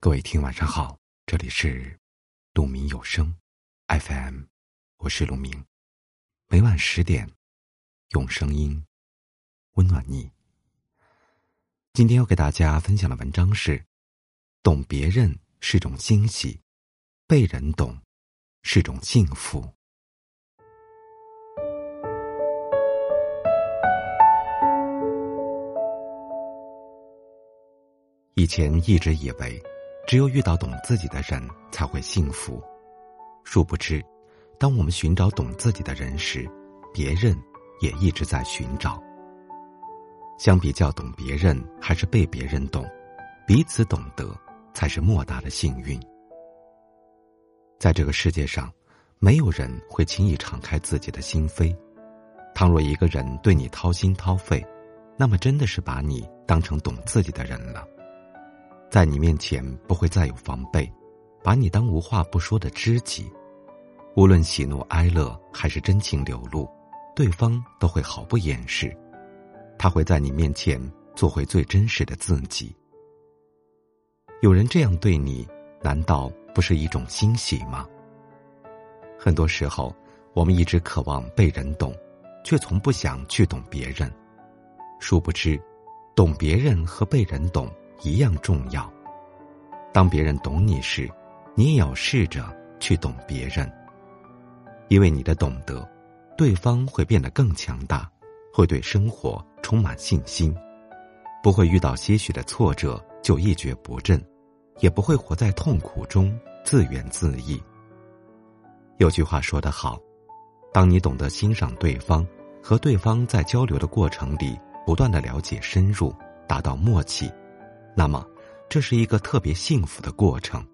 各位听，晚上好，这里是鹿鸣有声 FM，我是鹿鸣，每晚十点用声音温暖你。今天要给大家分享的文章是：懂别人是种惊喜，被人懂是种幸福。以前一直以为。只有遇到懂自己的人才会幸福，殊不知，当我们寻找懂自己的人时，别人也一直在寻找。相比较懂别人还是被别人懂，彼此懂得才是莫大的幸运。在这个世界上，没有人会轻易敞开自己的心扉。倘若一个人对你掏心掏肺，那么真的是把你当成懂自己的人了。在你面前不会再有防备，把你当无话不说的知己，无论喜怒哀乐还是真情流露，对方都会毫不掩饰，他会在你面前做回最真实的自己。有人这样对你，难道不是一种欣喜吗？很多时候，我们一直渴望被人懂，却从不想去懂别人，殊不知，懂别人和被人懂。一样重要。当别人懂你时，你也要试着去懂别人。因为你的懂得，对方会变得更强大，会对生活充满信心，不会遇到些许的挫折就一蹶不振，也不会活在痛苦中自怨自艾。有句话说得好：，当你懂得欣赏对方，和对方在交流的过程里不断的了解深入，达到默契。那么，这是一个特别幸福的过程。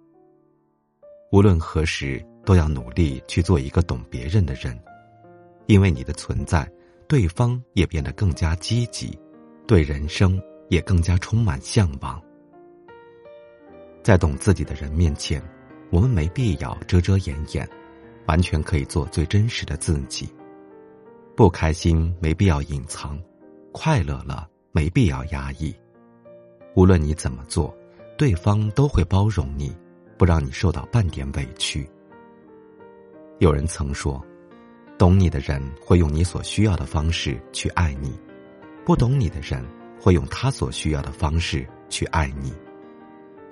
无论何时，都要努力去做一个懂别人的人，因为你的存在，对方也变得更加积极，对人生也更加充满向往。在懂自己的人面前，我们没必要遮遮掩掩，完全可以做最真实的自己。不开心没必要隐藏，快乐了没必要压抑。无论你怎么做，对方都会包容你，不让你受到半点委屈。有人曾说，懂你的人会用你所需要的方式去爱你，不懂你的人会用他所需要的方式去爱你。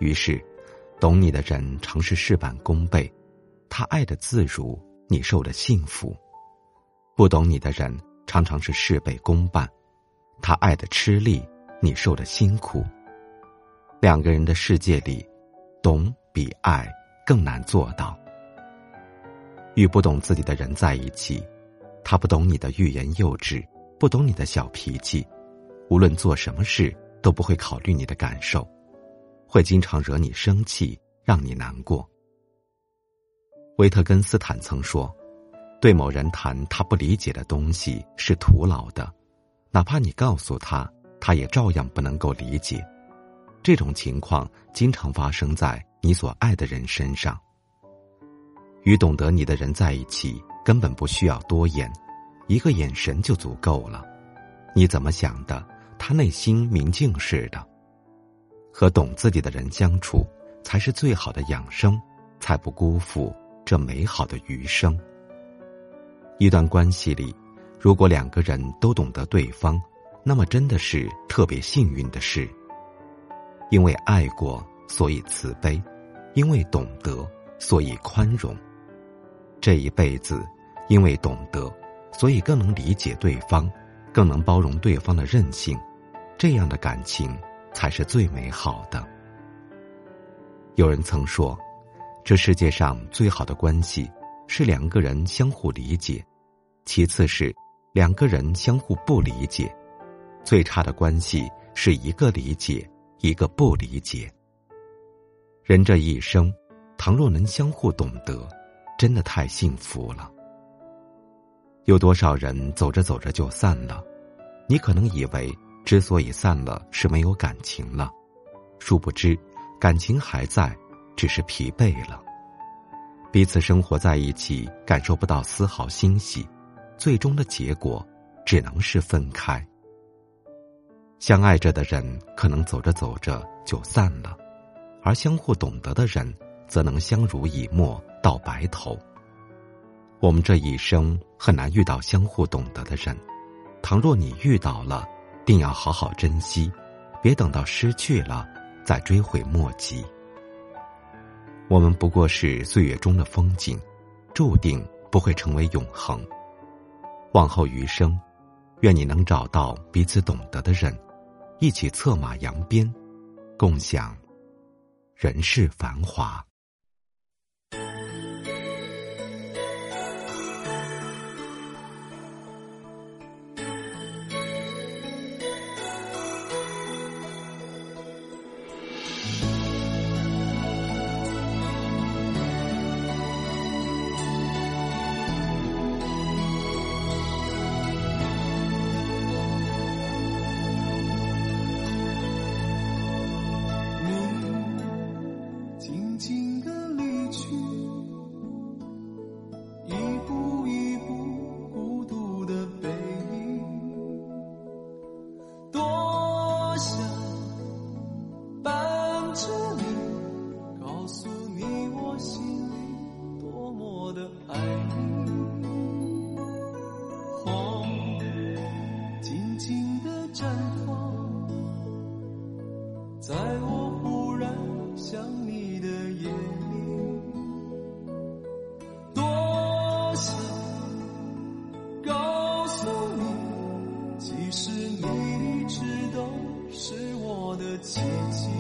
于是，懂你的人常是事半功倍，他爱的自如，你受的幸福；不懂你的人常常是事倍功半，他爱的吃力，你受的辛苦。两个人的世界里，懂比爱更难做到。与不懂自己的人在一起，他不懂你的欲言又止，不懂你的小脾气，无论做什么事都不会考虑你的感受，会经常惹你生气，让你难过。维特根斯坦曾说：“对某人谈他不理解的东西是徒劳的，哪怕你告诉他，他也照样不能够理解。”这种情况经常发生在你所爱的人身上。与懂得你的人在一起，根本不需要多言，一个眼神就足够了。你怎么想的，他内心明镜似的。和懂自己的人相处，才是最好的养生，才不辜负这美好的余生。一段关系里，如果两个人都懂得对方，那么真的是特别幸运的事。因为爱过，所以慈悲；因为懂得，所以宽容。这一辈子，因为懂得，所以更能理解对方，更能包容对方的任性。这样的感情才是最美好的。有人曾说，这世界上最好的关系是两个人相互理解，其次是两个人相互不理解，最差的关系是一个理解。一个不理解，人这一生，倘若能相互懂得，真的太幸福了。有多少人走着走着就散了？你可能以为，之所以散了，是没有感情了，殊不知，感情还在，只是疲惫了。彼此生活在一起，感受不到丝毫欣喜，最终的结果，只能是分开。相爱着的人，可能走着走着就散了，而相互懂得的人，则能相濡以沫到白头。我们这一生很难遇到相互懂得的人，倘若你遇到了，定要好好珍惜，别等到失去了再追悔莫及。我们不过是岁月中的风景，注定不会成为永恒。往后余生，愿你能找到彼此懂得的人，一起策马扬鞭，共享人世繁华。在我忽然想你的夜里，多想告诉你，其实你一直都是我的奇迹。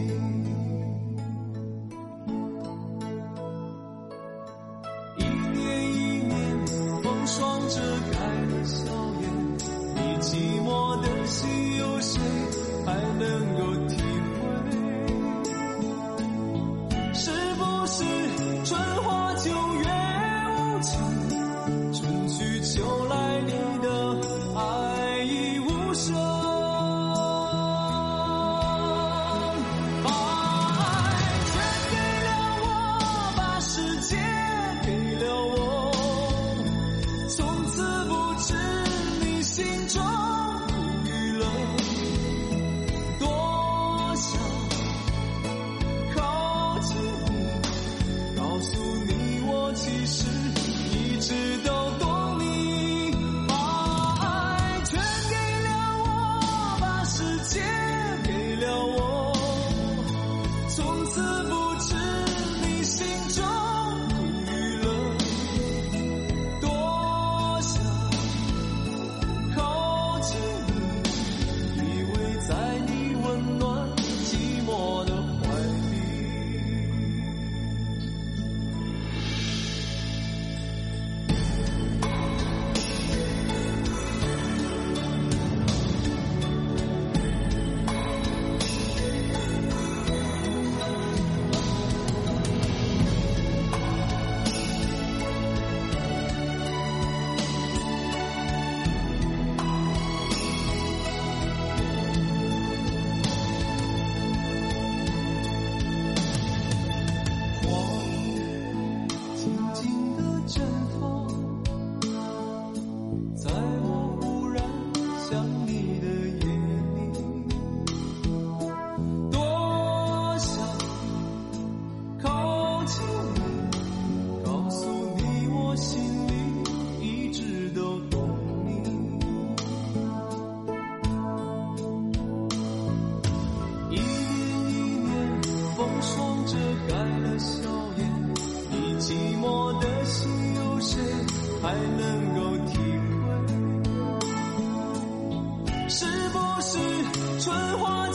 一年一年，风霜遮盖了笑颜，你寂寞的心，有谁还能够体不休，把爱全给了我，把世界给了我，从此不知你心中苦与乐多想，靠近。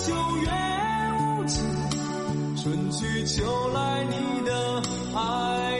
秋月无情，春去秋来，你的爱